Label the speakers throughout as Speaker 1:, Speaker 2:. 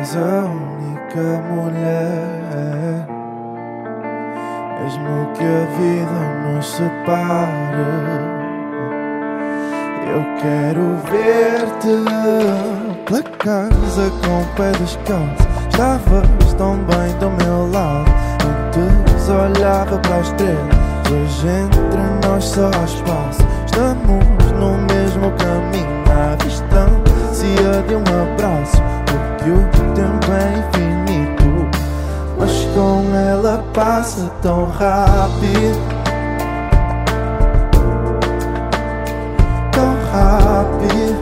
Speaker 1: és a única mulher. Mesmo que a vida nos separe, eu quero ver-te pela casa com o pé descalço. Estavas tão bem do meu lado, antes olhava para as estrelas. Hoje entre nós só há espaço. Estamos no mesmo com ela passa tão rápido. Tão rápido.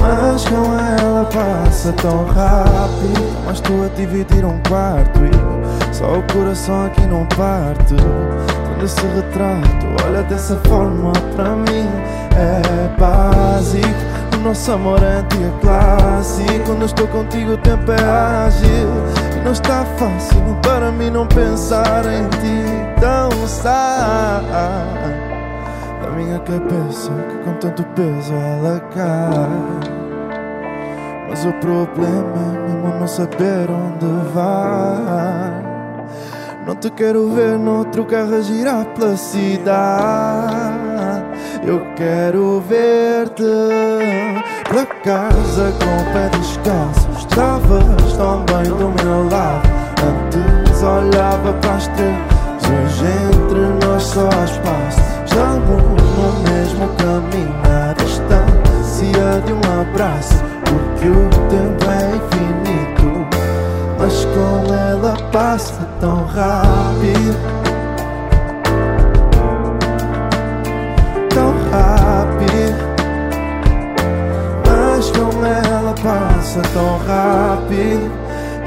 Speaker 1: Mas com ela passa tão rápido. Mas estou a dividir um quarto e só o coração aqui não parte. Quando esse retrato olha dessa forma para mim é básico. O nosso amor é antigo clássico. Quando estou contigo o tempo é ágil. Não está fácil para mim não pensar em ti. Então sai da minha cabeça que com tanto peso ela cai. Mas o problema é mesmo não saber onde vai. Não te quero ver noutro carro a girar pela cidade. Eu quero ver-te pela casa com o pé descalço. Estavas tão bem do meu lado. Antes olhava para as estrelas. Hoje entre nós só há espaço. Estamos no mesmo caminho, à distância de um abraço. Porque o tempo é infinito, mas com ela passa tão rápido. Passa tão rápido.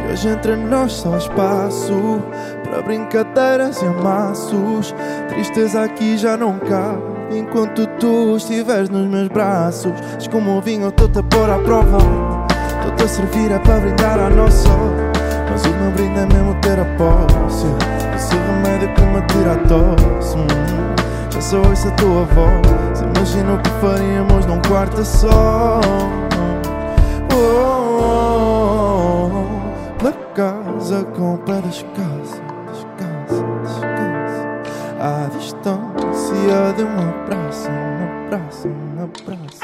Speaker 1: E hoje entre nós só espaço para brincadeiras e amassos. Tristeza aqui já não cabe. Enquanto tu estiveres nos meus braços, és como um vinho, estou-te a pôr à prova. Estou-te a servir é para brindar à nossa. Mas o meu brinde é mesmo ter a posse. Esse remédio que me tira a tosse. Hum, já só ouço a tua voz. Imagina o que faríamos num quarto a só. Casa com o pé descalço, descalço, descalço. À distância de um abraço, um abraço, um abraço.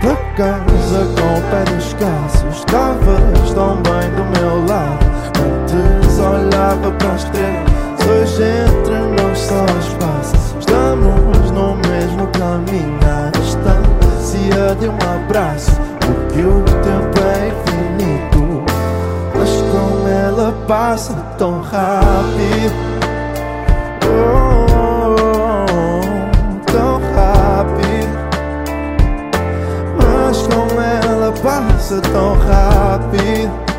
Speaker 1: Pela casa com pé descalço, estavas tão bem do meu lado. Antes olhava para as estrelas, hoje entre nós só espaço. Estamos no mesmo caminho, à distância de um abraço. Porque o tempo é passa tão rápido. Oh, tão rápido. Mas com ela passa tão rápido.